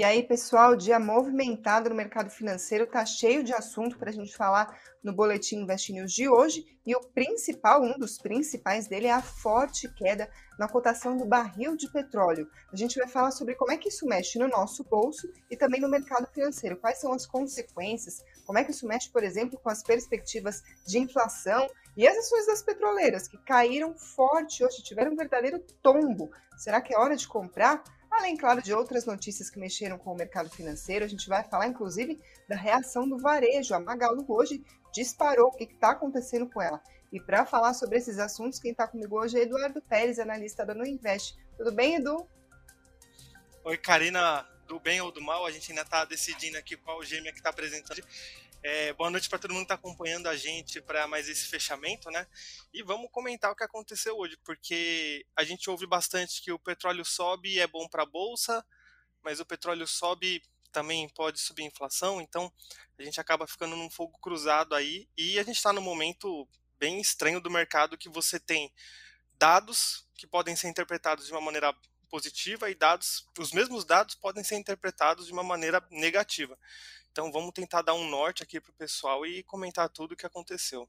E aí, pessoal, dia movimentado no mercado financeiro, tá cheio de assunto para a gente falar no Boletim Invest News de hoje. E o principal, um dos principais dele, é a forte queda na cotação do barril de petróleo. A gente vai falar sobre como é que isso mexe no nosso bolso e também no mercado financeiro. Quais são as consequências? Como é que isso mexe, por exemplo, com as perspectivas de inflação e as ações das petroleiras, que caíram forte hoje, tiveram um verdadeiro tombo. Será que é hora de comprar? Além, claro, de outras notícias que mexeram com o mercado financeiro, a gente vai falar, inclusive, da reação do varejo. A Magalu hoje disparou. O que está acontecendo com ela? E para falar sobre esses assuntos, quem está comigo hoje é Eduardo Pérez, analista da Nuinvest. Tudo bem, Edu? Oi, Karina. Do bem ou do mal, a gente ainda está decidindo aqui qual gêmea que está apresentando. É, boa noite para todo mundo que está acompanhando a gente para mais esse fechamento, né? E vamos comentar o que aconteceu hoje, porque a gente ouve bastante que o petróleo sobe e é bom para a bolsa, mas o petróleo sobe também pode subir a inflação, então a gente acaba ficando num fogo cruzado aí e a gente está num momento bem estranho do mercado que você tem dados que podem ser interpretados de uma maneira positiva e dados, os mesmos dados podem ser interpretados de uma maneira negativa. Então vamos tentar dar um norte aqui para o pessoal e comentar tudo o que aconteceu.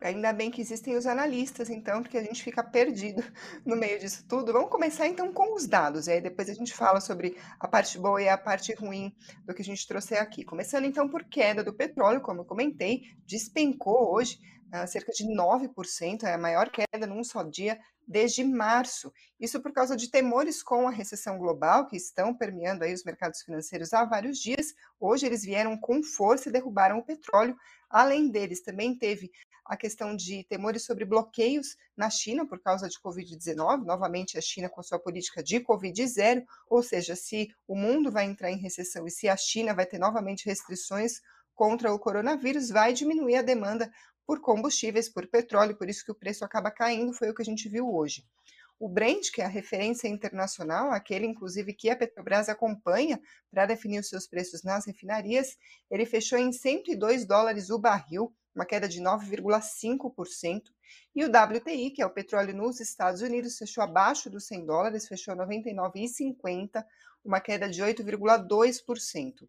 Ainda bem que existem os analistas, então, porque a gente fica perdido no meio disso tudo. Vamos começar então com os dados, e aí depois a gente fala sobre a parte boa e a parte ruim do que a gente trouxe aqui. Começando então por queda do petróleo, como eu comentei, despencou hoje cerca de 9%, é a maior queda num só dia desde março. Isso por causa de temores com a recessão global que estão permeando aí os mercados financeiros há vários dias. Hoje eles vieram com força e derrubaram o petróleo. Além deles, também teve a questão de temores sobre bloqueios na China por causa de Covid-19, novamente a China com sua política de Covid zero, ou seja, se o mundo vai entrar em recessão e se a China vai ter novamente restrições contra o coronavírus, vai diminuir a demanda por combustíveis, por petróleo, por isso que o preço acaba caindo, foi o que a gente viu hoje. O Brent, que é a referência internacional, aquele inclusive que a Petrobras acompanha para definir os seus preços nas refinarias, ele fechou em 102 dólares o barril, uma queda de 9,5%. E o WTI, que é o petróleo nos Estados Unidos, fechou abaixo dos 100 dólares, fechou 99,50, uma queda de 8,2%.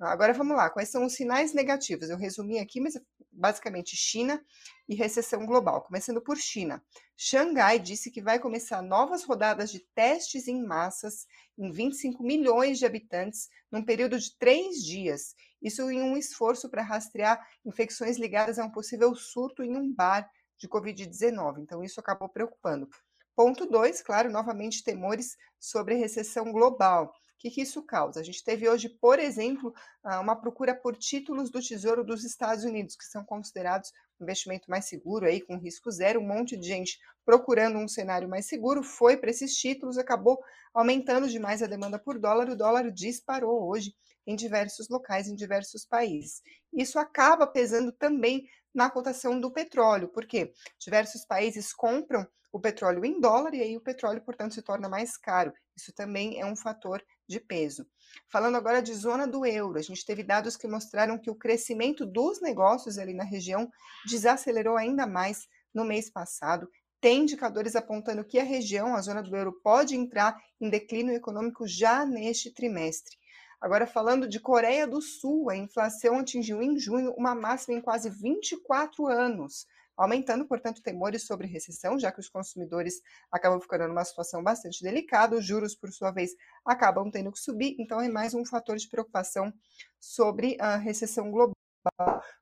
Agora vamos lá, quais são os sinais negativos? Eu resumi aqui, mas basicamente China e recessão global. Começando por China. Xangai disse que vai começar novas rodadas de testes em massas em 25 milhões de habitantes num período de três dias. Isso em um esforço para rastrear infecções ligadas a um possível surto em um bar de Covid-19. Então, isso acabou preocupando. Ponto 2, claro, novamente temores sobre recessão global que, que isso causa? A gente teve hoje, por exemplo, uma procura por títulos do Tesouro dos Estados Unidos, que são considerados um investimento mais seguro, aí com risco zero. Um monte de gente procurando um cenário mais seguro foi para esses títulos, acabou aumentando demais a demanda por dólar. O dólar disparou hoje em diversos locais, em diversos países. Isso acaba pesando também na cotação do petróleo, porque diversos países compram o petróleo em dólar e aí o petróleo, portanto, se torna mais caro. Isso também é um fator de peso. Falando agora de zona do euro, a gente teve dados que mostraram que o crescimento dos negócios ali na região desacelerou ainda mais no mês passado. Tem indicadores apontando que a região, a zona do euro, pode entrar em declínio econômico já neste trimestre. Agora, falando de Coreia do Sul, a inflação atingiu em junho uma máxima em quase 24 anos aumentando, portanto, temores sobre recessão, já que os consumidores acabam ficando numa situação bastante delicada, os juros, por sua vez, acabam tendo que subir, então é mais um fator de preocupação sobre a recessão global.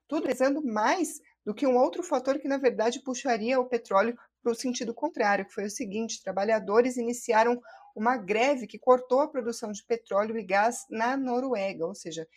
Tudo pesando mais do que um outro fator que, na verdade, puxaria o petróleo para o sentido contrário, que foi o seguinte: trabalhadores iniciaram uma greve que cortou a produção de petróleo e gás na Noruega, ou seja,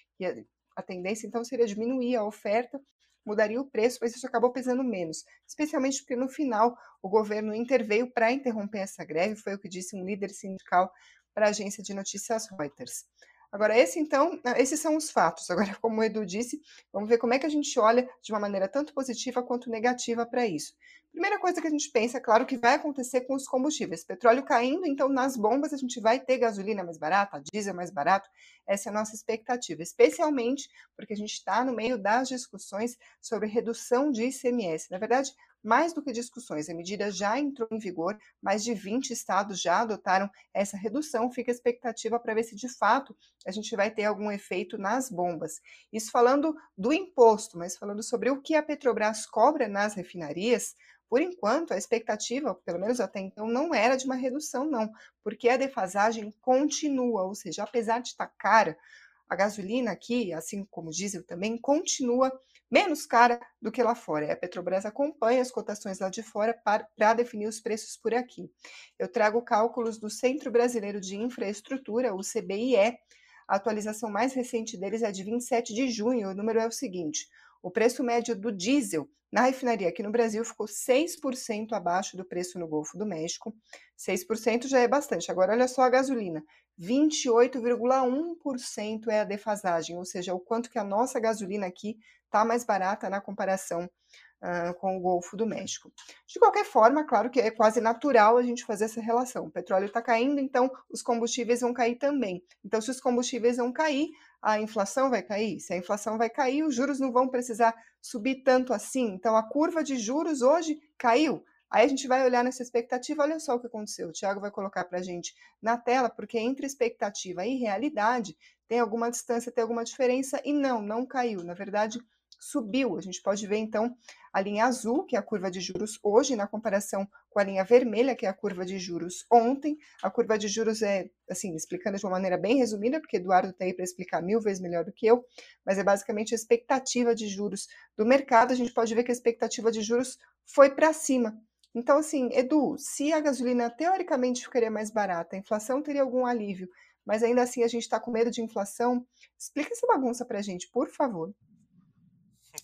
a tendência então seria diminuir a oferta mudaria o preço, mas isso acabou pesando menos, especialmente porque no final o governo interveio para interromper essa greve, foi o que disse um líder sindical para a agência de notícias Reuters. Agora, esse então, esses são os fatos. Agora, como o Edu disse, vamos ver como é que a gente olha de uma maneira tanto positiva quanto negativa para isso. Primeira coisa que a gente pensa, é claro, que vai acontecer com os combustíveis. Petróleo caindo, então nas bombas a gente vai ter gasolina mais barata, diesel mais barato. Essa é a nossa expectativa, especialmente porque a gente está no meio das discussões sobre redução de ICMS. Na verdade, mais do que discussões, a medida já entrou em vigor, mais de 20 estados já adotaram essa redução. Fica a expectativa para ver se de fato a gente vai ter algum efeito nas bombas. Isso falando do imposto, mas falando sobre o que a Petrobras cobra nas refinarias. Por enquanto, a expectativa, pelo menos até então, não era de uma redução, não, porque a defasagem continua, ou seja, apesar de estar cara, a gasolina aqui, assim como o diesel também, continua menos cara do que lá fora. A Petrobras acompanha as cotações lá de fora para, definir os preços por aqui. Eu trago cálculos do Centro Brasileiro de Infraestrutura, o CBIE. A atualização mais recente deles é de 27 de junho. O número é o seguinte: o preço médio do diesel na refinaria aqui no Brasil ficou 6% abaixo do preço no Golfo do México. 6% já é bastante. Agora, olha só a gasolina: 28,1% é a defasagem, ou seja, o quanto que a nossa gasolina aqui está mais barata na comparação uh, com o Golfo do México. De qualquer forma, claro que é quase natural a gente fazer essa relação. O petróleo está caindo, então os combustíveis vão cair também. Então, se os combustíveis vão cair, a inflação vai cair. Se a inflação vai cair, os juros não vão precisar subir tanto assim. Então, a curva de juros hoje caiu. Aí a gente vai olhar nessa expectativa, olha só o que aconteceu. O Tiago vai colocar para a gente na tela, porque entre expectativa e realidade tem alguma distância, tem alguma diferença, e não, não caiu. Na verdade, subiu. A gente pode ver então a linha azul, que é a curva de juros hoje, na comparação com a linha vermelha, que é a curva de juros ontem. A curva de juros é, assim, explicando de uma maneira bem resumida, porque Eduardo está aí para explicar mil vezes melhor do que eu, mas é basicamente a expectativa de juros do mercado. A gente pode ver que a expectativa de juros foi para cima. Então, assim, Edu, se a gasolina teoricamente ficaria mais barata, a inflação teria algum alívio, mas ainda assim a gente está com medo de inflação, explica essa bagunça para a gente, por favor.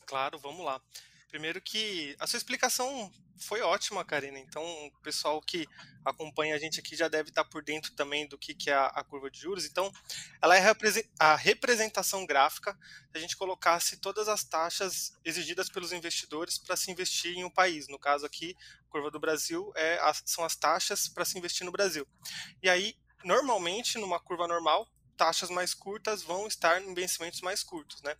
Claro, vamos lá. Primeiro que a sua explicação foi ótima, Karina. Então, o pessoal que acompanha a gente aqui já deve estar por dentro também do que, que é a, curva de juros. Então, ela é a representação gráfica se a gente colocasse todas as taxas exigidas pelos investidores para se investir em um país. No caso aqui, a curva do Brasil é, são as taxas para se investir no Brasil. E aí, normalmente, numa curva normal, taxas mais curtas vão estar em vencimentos mais curtos, né?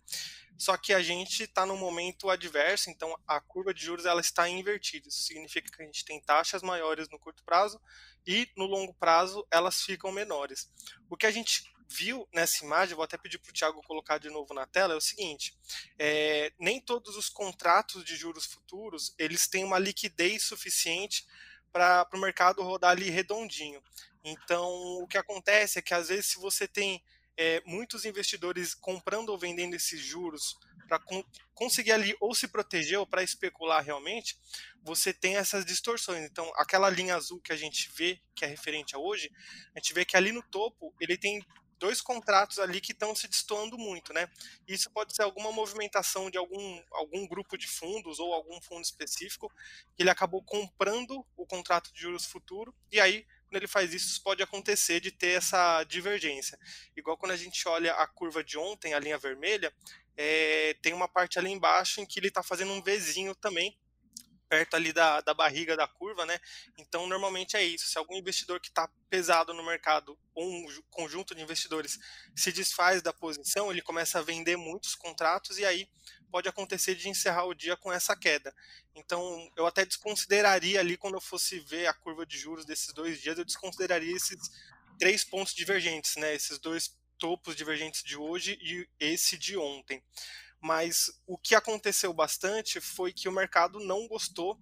Só que a gente está num momento adverso, então a curva de juros ela está invertida. Isso significa que a gente tem taxas maiores no curto prazo e no longo prazo elas ficam menores. O que a gente viu nessa imagem, vou até pedir para o Thiago colocar de novo na tela, é o seguinte: é, nem todos os contratos de juros futuros eles têm uma liquidez suficiente para o mercado rodar ali redondinho. Então, o que acontece é que às vezes se você tem é, muitos investidores comprando ou vendendo esses juros para con conseguir ali ou se proteger ou para especular realmente, você tem essas distorções. Então, aquela linha azul que a gente vê, que é referente a hoje, a gente vê que ali no topo ele tem dois contratos ali que estão se destoando muito, né? Isso pode ser alguma movimentação de algum, algum grupo de fundos ou algum fundo específico que ele acabou comprando o contrato de juros futuro e aí quando ele faz isso, pode acontecer de ter essa divergência. Igual quando a gente olha a curva de ontem, a linha vermelha, é, tem uma parte ali embaixo em que ele está fazendo um Vzinho também, perto ali da, da barriga da curva, né? Então, normalmente é isso. Se algum investidor que está pesado no mercado, ou um conjunto de investidores, se desfaz da posição, ele começa a vender muitos contratos e aí pode acontecer de encerrar o dia com essa queda. Então, eu até desconsideraria ali, quando eu fosse ver a curva de juros desses dois dias, eu desconsideraria esses três pontos divergentes, né? Esses dois topos divergentes de hoje e esse de ontem mas o que aconteceu bastante foi que o mercado não gostou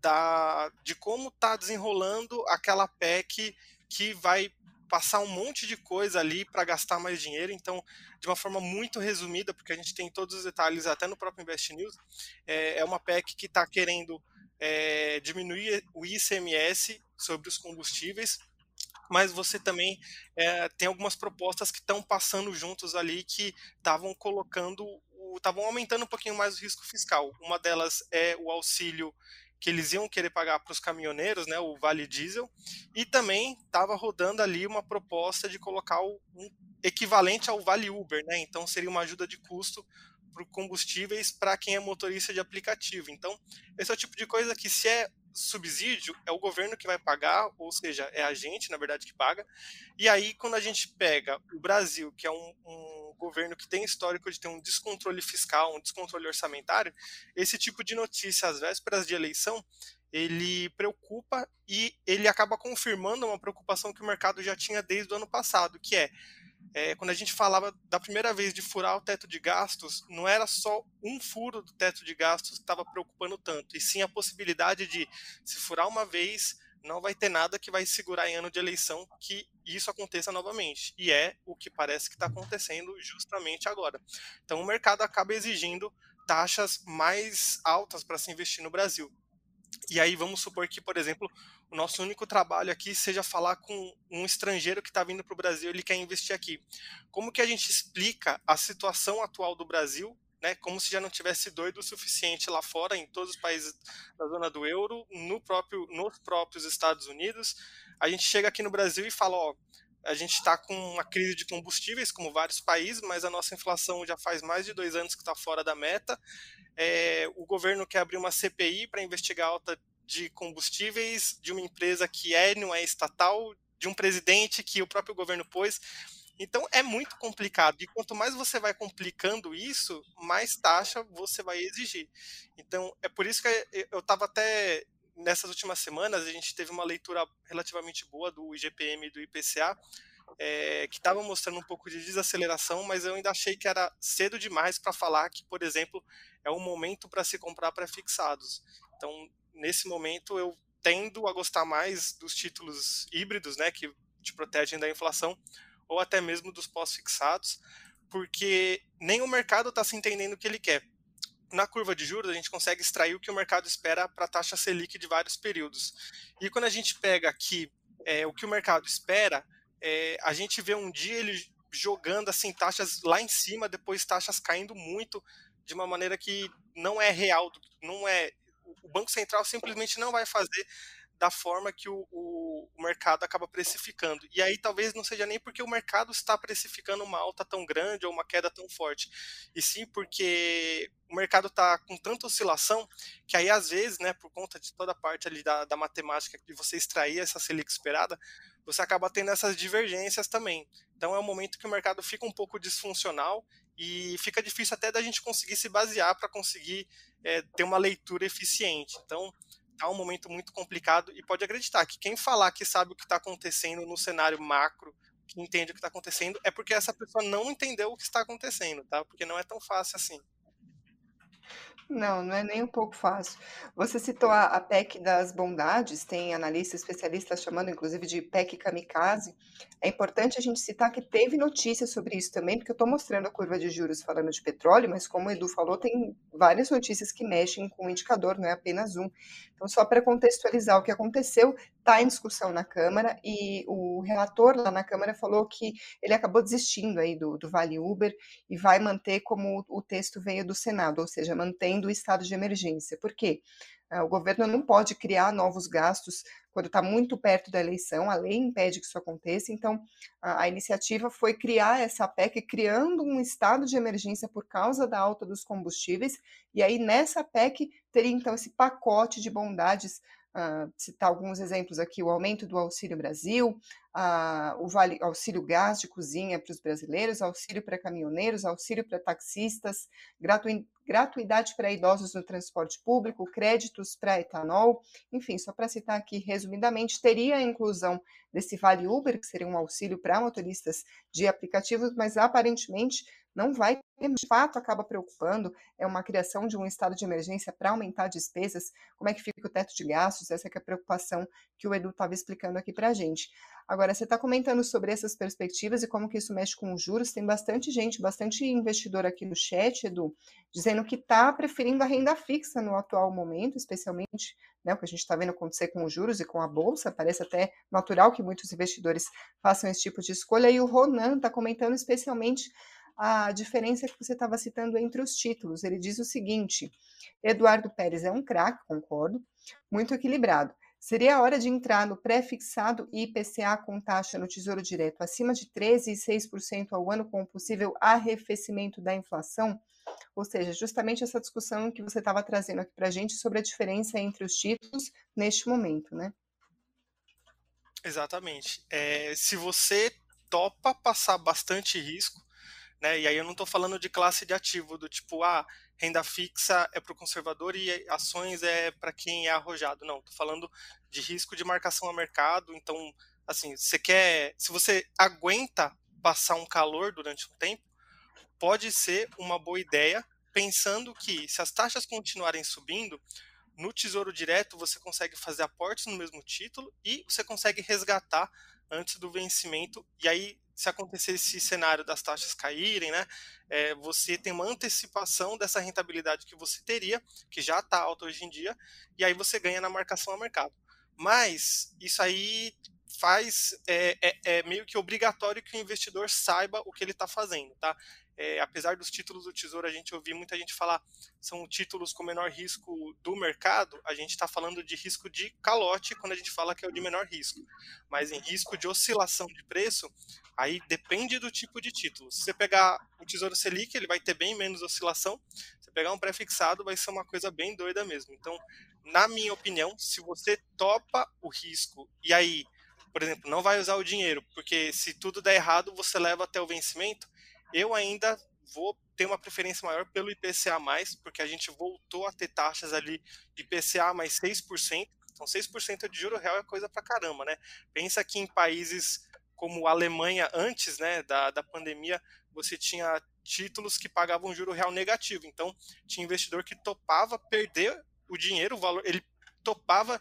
da, de como está desenrolando aquela PEC que vai passar um monte de coisa ali para gastar mais dinheiro. Então, de uma forma muito resumida, porque a gente tem todos os detalhes até no próprio Invest News, é, é uma PEC que está querendo é, diminuir o ICMS sobre os combustíveis, mas você também é, tem algumas propostas que estão passando juntos ali que estavam colocando estavam aumentando um pouquinho mais o risco fiscal. Uma delas é o auxílio que eles iam querer pagar para os caminhoneiros, né, o Vale Diesel, e também estava rodando ali uma proposta de colocar um equivalente ao Vale Uber, né, então seria uma ajuda de custo para combustíveis para quem é motorista de aplicativo. Então, esse é o tipo de coisa que, se é subsídio, é o governo que vai pagar, ou seja, é a gente, na verdade, que paga. E aí, quando a gente pega o Brasil, que é um, um governo que tem histórico de ter um descontrole fiscal, um descontrole orçamentário, esse tipo de notícia às vésperas de eleição ele preocupa e ele acaba confirmando uma preocupação que o mercado já tinha desde o ano passado, que é é, quando a gente falava da primeira vez de furar o teto de gastos, não era só um furo do teto de gastos que estava preocupando tanto, e sim a possibilidade de, se furar uma vez, não vai ter nada que vai segurar em ano de eleição que isso aconteça novamente. E é o que parece que está acontecendo justamente agora. Então o mercado acaba exigindo taxas mais altas para se investir no Brasil. E aí vamos supor que, por exemplo, o nosso único trabalho aqui seja falar com um estrangeiro que está vindo para o Brasil, ele quer investir aqui. Como que a gente explica a situação atual do Brasil, né, como se já não tivesse doido o suficiente lá fora, em todos os países da zona do euro, no próprio, nos próprios Estados Unidos. A gente chega aqui no Brasil e fala, ó, a gente está com uma crise de combustíveis, como vários países, mas a nossa inflação já faz mais de dois anos que está fora da meta. É, o governo quer abrir uma CPI para investigar a alta de combustíveis de uma empresa que é não é estatal, de um presidente que o próprio governo pôs. Então é muito complicado. E quanto mais você vai complicando isso, mais taxa você vai exigir. Então é por isso que eu estava até nessas últimas semanas a gente teve uma leitura relativamente boa do IGPM e do IPCA, é, que estava mostrando um pouco de desaceleração, mas eu ainda achei que era cedo demais para falar que, por exemplo, é um momento para se comprar pré-fixados. Então, nesse momento, eu tendo a gostar mais dos títulos híbridos, né, que te protegem da inflação, ou até mesmo dos pós-fixados, porque nem o mercado está se entendendo o que ele quer na curva de juros, a gente consegue extrair o que o mercado espera para a taxa Selic de vários períodos. E quando a gente pega aqui é, o que o mercado espera, é, a gente vê um dia ele jogando assim taxas lá em cima, depois taxas caindo muito de uma maneira que não é real, não é o Banco Central simplesmente não vai fazer da forma que o, o, mercado acaba precificando. E aí talvez não seja nem porque o mercado está precificando uma alta tão grande ou uma queda tão forte, e sim porque o mercado está com tanta oscilação que aí às vezes, né, por conta de toda a parte ali da, da matemática de você extrair essa Selic esperada, você acaba tendo essas divergências também. Então é um momento que o mercado fica um pouco disfuncional e fica difícil até da gente conseguir se basear para conseguir é, ter uma leitura eficiente. Então tá um momento muito complicado e pode acreditar que quem falar que sabe o que está acontecendo no cenário macro, que entende o que está acontecendo, é porque essa pessoa não entendeu o que está acontecendo, tá? Porque não é tão fácil assim. Não, não é nem um pouco fácil. Você citou a, a PEC das bondades, tem analistas especialistas chamando inclusive de PEC kamikaze. É importante a gente citar que teve notícias sobre isso também, porque eu estou mostrando a curva de juros falando de petróleo, mas como o Edu falou, tem várias notícias que mexem com o indicador, não é apenas um. Então, só para contextualizar o que aconteceu, está em discussão na Câmara e o relator lá na Câmara falou que ele acabou desistindo aí do, do Vale Uber e vai manter como o texto veio do Senado, ou seja, mantendo o estado de emergência. Por quê? Ah, o governo não pode criar novos gastos quando está muito perto da eleição, a lei impede que isso aconteça, então a, a, iniciativa foi criar essa PEC, criando um estado de emergência por causa da alta dos combustíveis, e aí nessa PEC teria então esse pacote de bondades uh, citar alguns exemplos aqui, o aumento do Auxílio Brasil, uh, o vale, auxílio gás de cozinha para os brasileiros, auxílio para caminhoneiros, auxílio para taxistas, gratu, gratuidade para idosos no transporte público, créditos para etanol, enfim, só para citar aqui resumidamente, teria a inclusão desse Vale Uber, que seria um auxílio para motoristas de aplicativos, mas aparentemente não vai de fato acaba preocupando? É uma criação de um estado de emergência para aumentar despesas, como é que fica o teto de gastos, essa é a preocupação que o Edu estava explicando aqui para a gente. Agora, você está comentando sobre essas perspectivas e como que isso mexe com os juros, tem bastante gente, bastante investidor aqui no chat, Edu, dizendo que está preferindo a renda fixa no atual momento, especialmente né, o que a gente está vendo acontecer com os juros e com a Bolsa, parece até natural que muitos investidores façam esse tipo de escolha, e o Ronan está comentando especialmente a diferença que você estava citando entre os títulos. Ele diz o seguinte: Eduardo Pérez é um craque, concordo, muito equilibrado. Seria a hora de entrar no pré-fixado IPCA com taxa no Tesouro Direto acima de 13,6% ao ano, com possível arrefecimento da inflação? Ou seja, justamente essa discussão que você estava trazendo aqui para a gente sobre a diferença entre os títulos neste momento, né? Exatamente. É, se você topa passar bastante risco, né? E aí eu não estou falando de classe de ativo, do tipo, ah, renda fixa é para o conservador e ações é para quem é arrojado. Não, estou falando de risco de marcação a mercado. Então, assim, você quer, se você aguenta passar um calor durante um tempo, pode ser uma boa ideia, pensando que se as taxas continuarem subindo, no Tesouro Direto você consegue fazer aportes no mesmo título e você consegue resgatar antes do vencimento. E aí, se acontecer esse cenário das taxas caírem, né, é, você tem uma antecipação dessa rentabilidade que você teria, que já está alta hoje em dia, e aí você ganha na marcação a mercado. Mas isso aí faz é, é, é, meio que obrigatório que o investidor saiba o que ele está fazendo, tá? É, apesar dos títulos do Tesouro a gente ouvir muita gente falar são títulos com menor risco do mercado, a gente está falando de risco de calote quando a gente fala que é o de menor risco. Mas em risco de oscilação de preço, aí depende do tipo de título. Se você pegar o Tesouro Selic, ele vai ter bem menos oscilação. Se pegar um pré-fixado, vai ser uma coisa bem doida mesmo. Então, na minha opinião, se você topa o risco e aí por exemplo, não vai usar o dinheiro, porque se tudo der errado, você leva até o vencimento. Eu ainda vou ter uma preferência maior pelo IPCA, porque a gente voltou a ter taxas ali IPCA mais 6%. Então, 6% de juro real é coisa pra caramba, né? Pensa que em países como a Alemanha, antes né, da, da pandemia, você tinha títulos que pagavam juro real negativo. Então, tinha investidor que topava perder o dinheiro, o valor, ele topava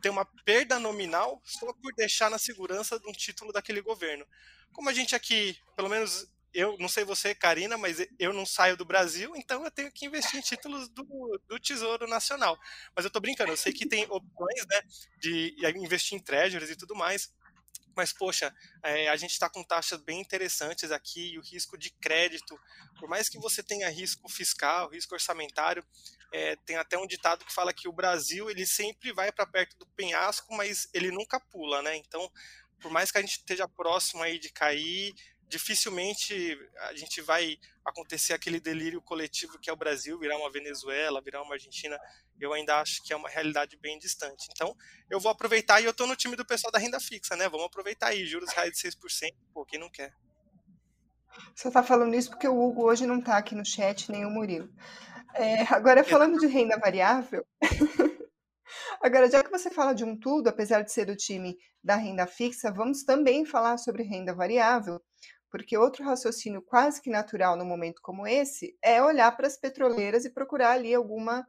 ter uma perda nominal só por deixar na segurança de um título daquele governo. Como a gente aqui, pelo menos eu não sei você, Karina, mas eu não saio do Brasil, então eu tenho que investir em títulos do, do Tesouro Nacional. Mas eu estou brincando, eu sei que tem opções né, de investir em treasuries e tudo mais, mas poxa, é, a gente está com taxas bem interessantes aqui e o risco de crédito, por mais que você tenha risco fiscal, risco orçamentário, é, tem até um ditado que fala que o Brasil ele sempre vai para perto do penhasco, mas ele nunca pula, né? Então, por mais que a gente esteja próximo aí de cair, dificilmente a gente vai acontecer aquele delírio coletivo que é o Brasil, virar uma Venezuela, virar uma Argentina, eu ainda acho que é uma realidade bem distante. Então, eu vou aproveitar e eu estou no time do pessoal da renda fixa, né? Vamos aproveitar aí, juros reais de 6%, pô, quem não quer? Você está falando isso porque o Hugo hoje não está aqui no chat, nem o Murilo. É, agora, falando de renda variável, agora, já que você fala de um tudo, apesar de ser do time da renda fixa, vamos também falar sobre renda variável, porque outro raciocínio quase que natural no momento como esse é olhar para as petroleiras e procurar ali alguma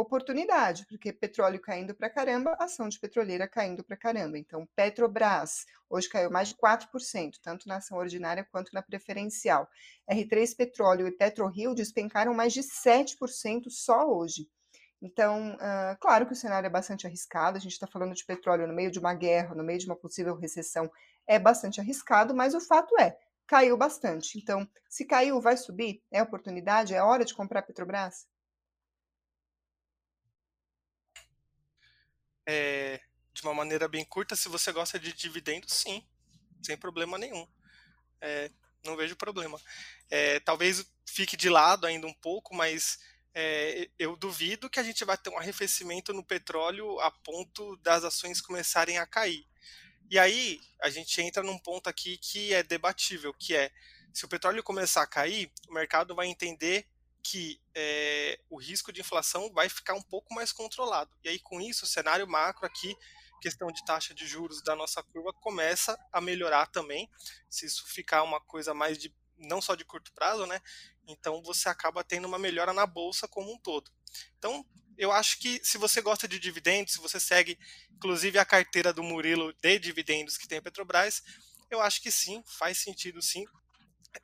oportunidade, porque petróleo caindo para caramba, ação de petroleira caindo para caramba. Então, Petrobras hoje caiu mais de 4%, tanto na ação ordinária quanto na preferencial. R3 Petróleo e PetroRio despencaram mais de 7% só hoje. Então, uh, claro que o cenário é bastante arriscado, a gente está falando de petróleo no meio de uma guerra, no meio de uma possível recessão, é bastante arriscado, mas o fato é, caiu bastante. Então, se caiu, vai subir? É oportunidade? É hora de comprar Petrobras? É, de uma maneira bem curta, se você gosta de dividendos, sim, sem problema nenhum. É, não vejo problema. É, talvez fique de lado ainda um pouco, mas é, eu duvido que a gente vai ter um arrefecimento no petróleo a ponto das ações começarem a cair. E aí a gente entra num ponto aqui que é debatível, que é se o petróleo começar a cair, o mercado vai entender que é, o risco de inflação vai ficar um pouco mais controlado. E aí, com isso, o cenário macro aqui, questão de taxa de juros da nossa curva, começa a melhorar também. Se isso ficar uma coisa mais de não só de curto prazo, né? Então você acaba tendo uma melhora na bolsa como um todo. Então, eu acho que se você gosta de dividendos, se você segue inclusive a carteira do Murilo de dividendos que tem a Petrobras, eu acho que sim, faz sentido sim.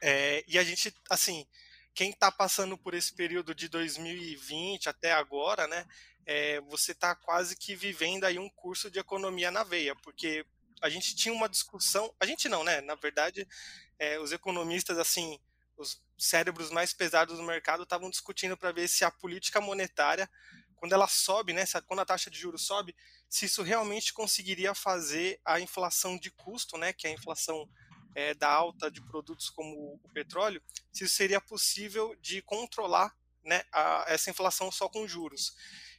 É, e a gente, assim, quem está passando por esse período de 2020 até agora, né, é, você está quase que vivendo aí um curso de economia na veia, porque a gente tinha uma discussão, a gente não, né, na verdade, é, os economistas, assim, os cérebros mais pesados do mercado estavam discutindo para ver se a política monetária quando ela sobe, né, quando a taxa de juros sobe, se isso realmente conseguiria fazer a inflação de custo, né, que é a inflação é, da alta de produtos como o petróleo, se isso seria possível de controlar né, a, essa inflação só com juros.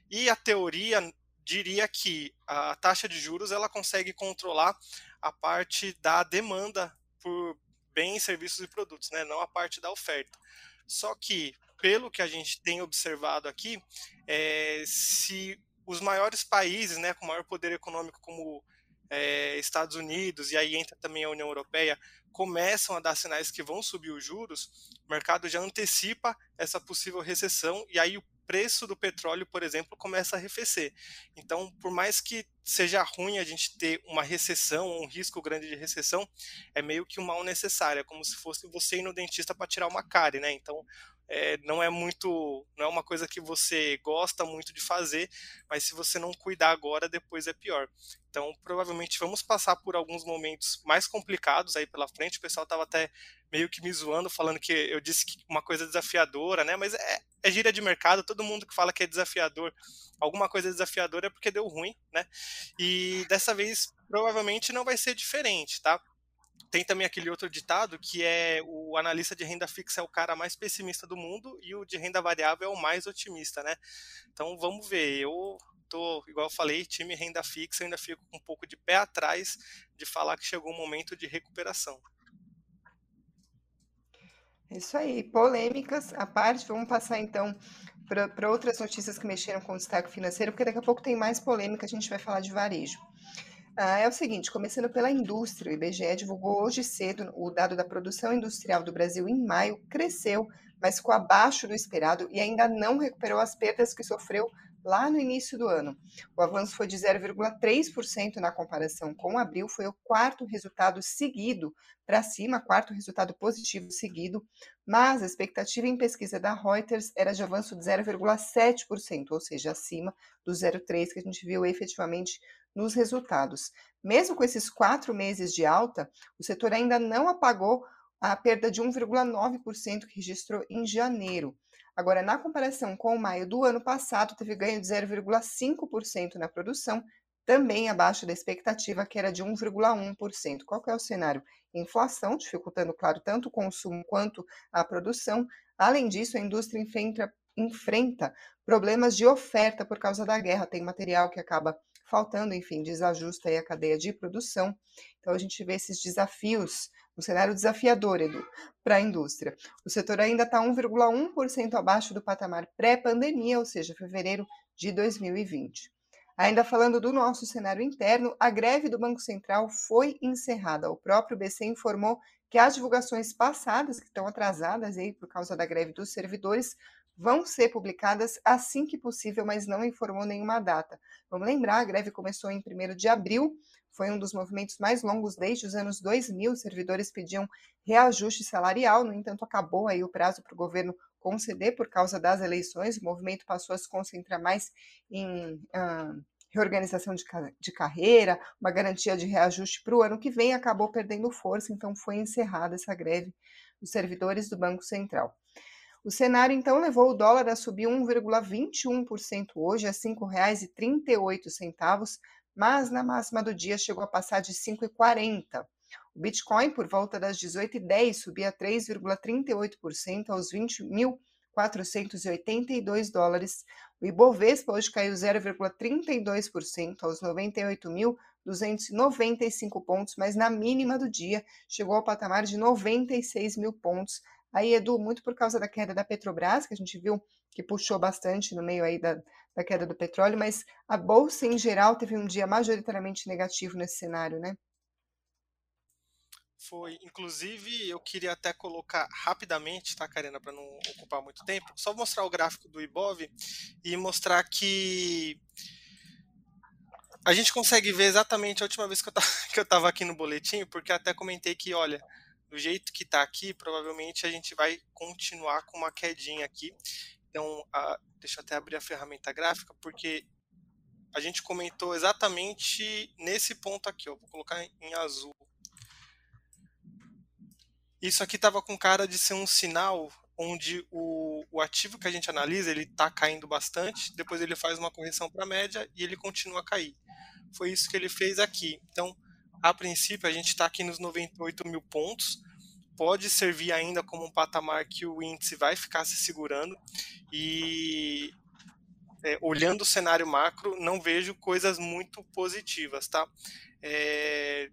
E a teoria diria que a taxa de juros ela consegue controlar a parte da demanda por bens, serviços e produtos, né, não a parte da oferta. Só que, pelo que a gente tem observado aqui, é, se os maiores países, né, com maior poder econômico, como é, Estados Unidos e aí entra também a União Europeia, começam a dar sinais que vão subir os juros, o mercado já antecipa essa possível recessão e aí o preço do petróleo, por exemplo, começa a arrefecer. Então, por mais que seja ruim a gente ter uma recessão, um risco grande de recessão, é meio que um mal necessário, é como se fosse você ir no dentista para tirar uma cárie, né? Então, é, não é muito, não é uma coisa que você gosta muito de fazer, mas se você não cuidar agora, depois é pior. Então, provavelmente vamos passar por alguns momentos mais complicados aí pela frente. O pessoal estava até meio que me zoando, falando que eu disse que uma coisa desafiadora, né? Mas é, é gíria de mercado, todo mundo que fala que é desafiador, alguma coisa desafiadora é porque deu ruim, né? E dessa vez provavelmente não vai ser diferente, tá? Tem também aquele outro ditado que é o analista de renda fixa é o cara mais pessimista do mundo e o de renda variável é o mais otimista, né? Então vamos ver. Eu tô, igual eu falei, time renda fixa, ainda fico com um pouco de pé atrás de falar que chegou um momento de recuperação. É isso aí, polêmicas à parte, vamos passar então para outras notícias que mexeram com o destaque financeiro, porque daqui a pouco tem mais polêmica, a gente vai falar de varejo. Ah, é o seguinte, começando pela indústria, o IBGE divulgou hoje cedo o dado da produção industrial do Brasil em maio, cresceu, mas ficou abaixo do esperado e ainda não recuperou as perdas que sofreu lá no início do ano. O avanço foi de 0,3% na comparação com abril, foi o quarto resultado seguido para cima, quarto resultado positivo seguido, mas a expectativa em pesquisa da Reuters era de avanço de 0,7%, ou seja, acima do 0,3% que a gente viu efetivamente nos resultados. Mesmo com esses quatro meses de alta, o setor ainda não apagou a perda de 1,9% que registrou em janeiro. Agora, na comparação com o maio do ano passado, teve ganho de 0,5% na produção, também abaixo da expectativa, que era de 1,1%. Qual é o cenário? Inflação, dificultando, claro, tanto o consumo quanto a produção. Além disso, a indústria enfrenta, enfrenta problemas de oferta por causa da guerra. Tem material que acaba faltando, enfim, desajusta aí a cadeia de produção. Então a gente vê esses desafios, um cenário desafiador, Edu, para a indústria. O setor ainda está 1,1% abaixo do patamar pré-pandemia, ou seja, fevereiro de 2020. Ainda falando do nosso cenário interno, a greve do Banco Central foi encerrada. O próprio BC informou que as divulgações passadas, que estão atrasadas aí por causa da greve dos servidores, vão ser publicadas assim que possível, mas não informou nenhuma data. Vamos lembrar, a greve começou em 1 de abril, foi um dos movimentos mais longos desde os anos 2000. Os servidores pediam reajuste salarial, no entanto, acabou aí o prazo para o governo conceder por causa das eleições. O movimento passou a se concentrar mais em ah, reorganização de, de carreira, uma garantia de reajuste para o ano que vem, acabou perdendo força, então foi encerrada essa greve dos servidores do Banco Central. O cenário, então, levou o dólar a subir 1,21% hoje a R$ 5,38, mas na máxima do dia chegou a passar de 5,40. O Bitcoin, por volta das 18h10, subia 3,38% aos 20.482 dólares. O Ibovespa hoje caiu 0,32% aos 98.295 pontos, mas na mínima do dia chegou ao patamar de 96 mil pontos, Aí, Edu, muito por causa da queda da Petrobras, que a gente viu que puxou bastante no meio aí da, da queda do petróleo, mas a Bolsa em geral teve um dia majoritariamente negativo nesse cenário, né? Foi. Inclusive, eu queria até colocar rapidamente, tá, Karina, para não ocupar muito tempo, só mostrar o gráfico do Ibov e mostrar que a gente consegue ver exatamente a última vez que eu estava aqui no boletim, porque até comentei que, olha, do jeito que está aqui, provavelmente a gente vai continuar com uma quedinha aqui. Então, a, deixa eu até abrir a ferramenta gráfica, porque a gente comentou exatamente nesse ponto aqui, ó, vou colocar em azul. Isso aqui estava com cara de ser um sinal onde o, o ativo que a gente analisa ele está caindo bastante, depois ele faz uma correção para a média e ele continua a cair. Foi isso que ele fez aqui. Então, a princípio, a gente está aqui nos 98 mil pontos. Pode servir ainda como um patamar que o índice vai ficar se segurando e é, olhando o cenário macro, não vejo coisas muito positivas, tá? É,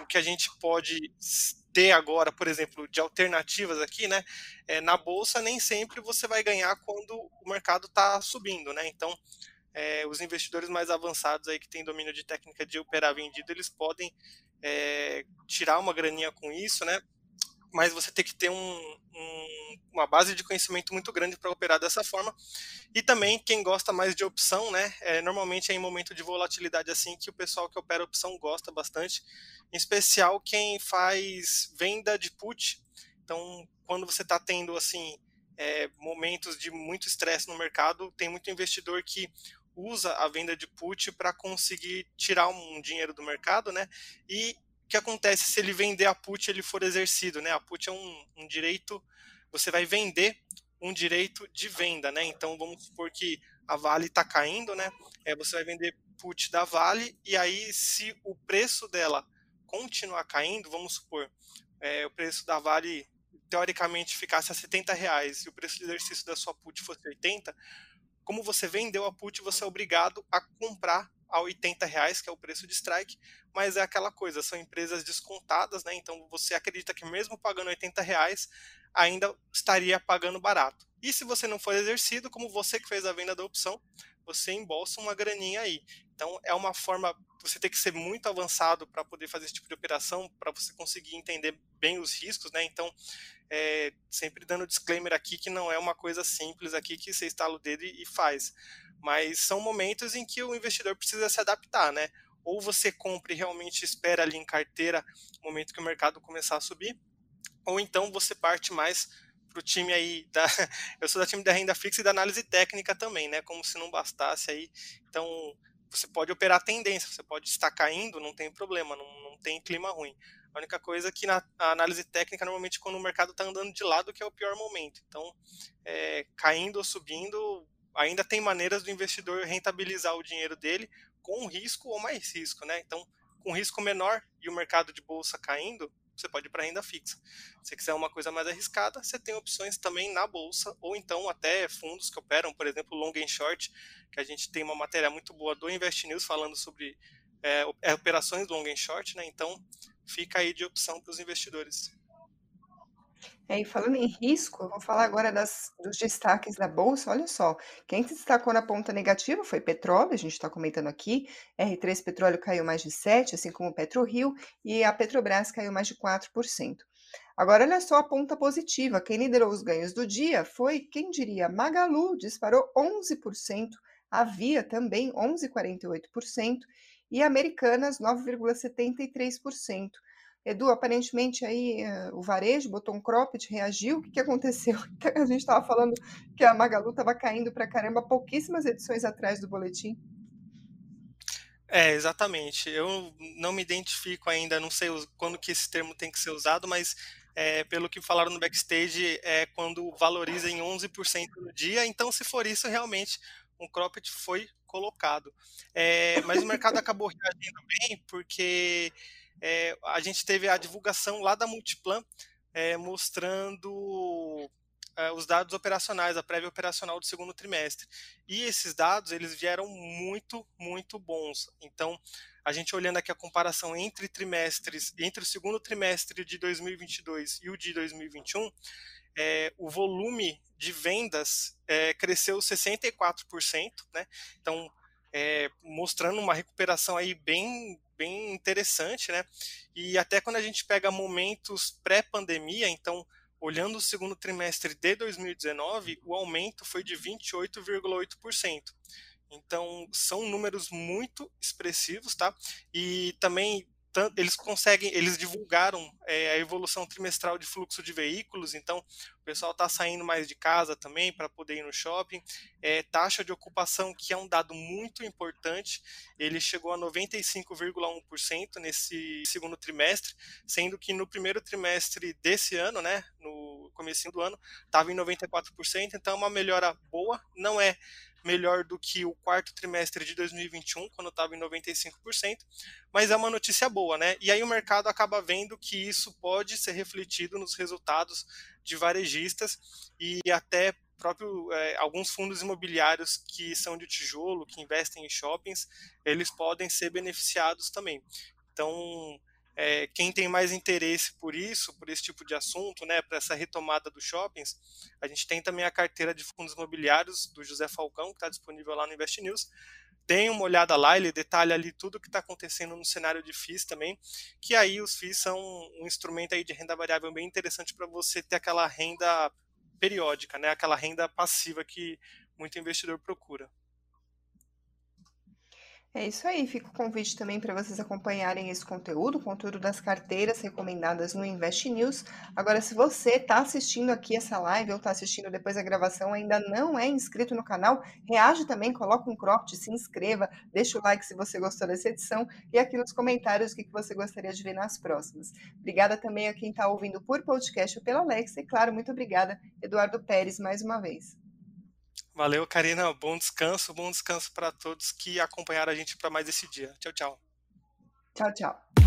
o que a gente pode ter agora, por exemplo, de alternativas aqui, né? É, na bolsa nem sempre você vai ganhar quando o mercado está subindo, né? Então, é, os investidores mais avançados aí que têm domínio de técnica de operar vendido, eles podem é, tirar uma graninha com isso, né? Mas você tem que ter um, um, uma base de conhecimento muito grande para operar dessa forma. E também, quem gosta mais de opção, né, é, normalmente é em momento de volatilidade assim que o pessoal que opera opção gosta bastante, em especial quem faz venda de put. Então, quando você está tendo assim é, momentos de muito estresse no mercado, tem muito investidor que usa a venda de put para conseguir tirar um dinheiro do mercado, né? E que acontece se ele vender a put ele for exercido, né? A put é um, um direito, você vai vender um direito de venda, né? Então vamos supor que a Vale está caindo, né? É, você vai vender put da Vale e aí se o preço dela continuar caindo, vamos supor, é, o preço da Vale teoricamente ficasse a 70 reais e o preço de exercício da sua put fosse 80, como você vendeu a put, você é obrigado a comprar a 80 reais, que é o preço de strike, mas é aquela coisa, são empresas descontadas, né? Então você acredita que mesmo pagando 80 reais, ainda estaria pagando barato. E se você não for exercido, como você que fez a venda da opção, você embolsa uma graninha aí. Então é uma forma, você tem que ser muito avançado para poder fazer esse tipo de operação, para você conseguir entender bem os riscos, né? Então, é, sempre dando disclaimer aqui que não é uma coisa simples aqui que você instala o dedo e faz mas são momentos em que o investidor precisa se adaptar, né? Ou você compra e realmente espera ali em carteira o momento que o mercado começar a subir, ou então você parte mais para o time aí da. Eu sou da time da renda fixa e da análise técnica também, né? Como se não bastasse aí. Então você pode operar tendência, você pode estar caindo, não tem problema, não, não tem clima ruim. A única coisa é que na análise técnica, normalmente, quando o mercado está andando de lado, que é o pior momento. Então, é, caindo ou subindo, ainda tem maneiras do investidor rentabilizar o dinheiro dele com risco ou mais risco, né? Então, com risco menor e o mercado de bolsa caindo, você pode ir para renda fixa. Se você quiser uma coisa mais arriscada, você tem opções também na bolsa ou então até fundos que operam, por exemplo, long and short, que a gente tem uma matéria muito boa do Invest News falando sobre é, é operações long and short, né? Então, fica aí de opção para os investidores. É, e falando em risco, eu vou falar agora das, dos destaques da Bolsa. Olha só, quem se destacou na ponta negativa foi petróleo, a gente está comentando aqui. R3 Petróleo caiu mais de 7%, assim como PetroRio, e a Petrobras caiu mais de 4%. Agora, olha só a ponta positiva. Quem liderou os ganhos do dia foi, quem diria, Magalu, disparou 11%, a Via também 11,48%, e Americanas 9,73%. Edu, aparentemente aí uh, o varejo botou um cropped, reagiu. O que, que aconteceu? A gente estava falando que a Magalu estava caindo para caramba pouquíssimas edições atrás do boletim. É, exatamente. Eu não me identifico ainda, não sei quando que esse termo tem que ser usado, mas é, pelo que falaram no backstage, é quando valoriza em 11% no dia. Então, se for isso, realmente um cropped foi colocado. É, mas o mercado acabou reagindo bem, porque é, a gente teve a divulgação lá da Multiplan é, mostrando é, os dados operacionais, a prévia operacional do segundo trimestre. E esses dados eles vieram muito, muito bons. Então, a gente olhando aqui a comparação entre trimestres, entre o segundo trimestre de 2022 e o de 2021, é, o volume de vendas é, cresceu 64%, né? Então, é, mostrando uma recuperação aí bem bem interessante, né? E até quando a gente pega momentos pré-pandemia, então, olhando o segundo trimestre de 2019, o aumento foi de 28,8%. Então, são números muito expressivos, tá? E também eles conseguem, eles divulgaram é, a evolução trimestral de fluxo de veículos, então o pessoal está saindo mais de casa também para poder ir no shopping. É, taxa de ocupação, que é um dado muito importante, ele chegou a 95,1% nesse segundo trimestre, sendo que no primeiro trimestre desse ano, né, no começo do ano, estava em 94%, então é uma melhora boa, não é melhor do que o quarto trimestre de 2021, quando estava em 95%, mas é uma notícia boa, né? E aí o mercado acaba vendo que isso pode ser refletido nos resultados de varejistas e até próprio é, alguns fundos imobiliários que são de tijolo, que investem em shoppings, eles podem ser beneficiados também. Então, é, quem tem mais interesse por isso, por esse tipo de assunto, né, para essa retomada dos shoppings, a gente tem também a carteira de fundos imobiliários do José Falcão, que está disponível lá no Invest News. Tem uma olhada lá, ele detalha ali tudo o que está acontecendo no cenário de FIIs também, que aí os FIIs são um instrumento aí de renda variável bem interessante para você ter aquela renda periódica, né, aquela renda passiva que muito investidor procura. É isso aí, fica o convite também para vocês acompanharem esse conteúdo, o conteúdo das carteiras recomendadas no Invest News. Agora, se você está assistindo aqui essa live ou está assistindo depois a gravação, ainda não é inscrito no canal, reage também, coloca um cropped, se inscreva, deixa o like se você gostou dessa edição e aqui nos comentários o que você gostaria de ver nas próximas. Obrigada também a quem está ouvindo por podcast ou pela Alexa e, claro, muito obrigada, Eduardo Pérez, mais uma vez. Valeu, Karina. Bom descanso, bom descanso para todos que acompanharam a gente para mais esse dia. Tchau, tchau. Tchau, tchau.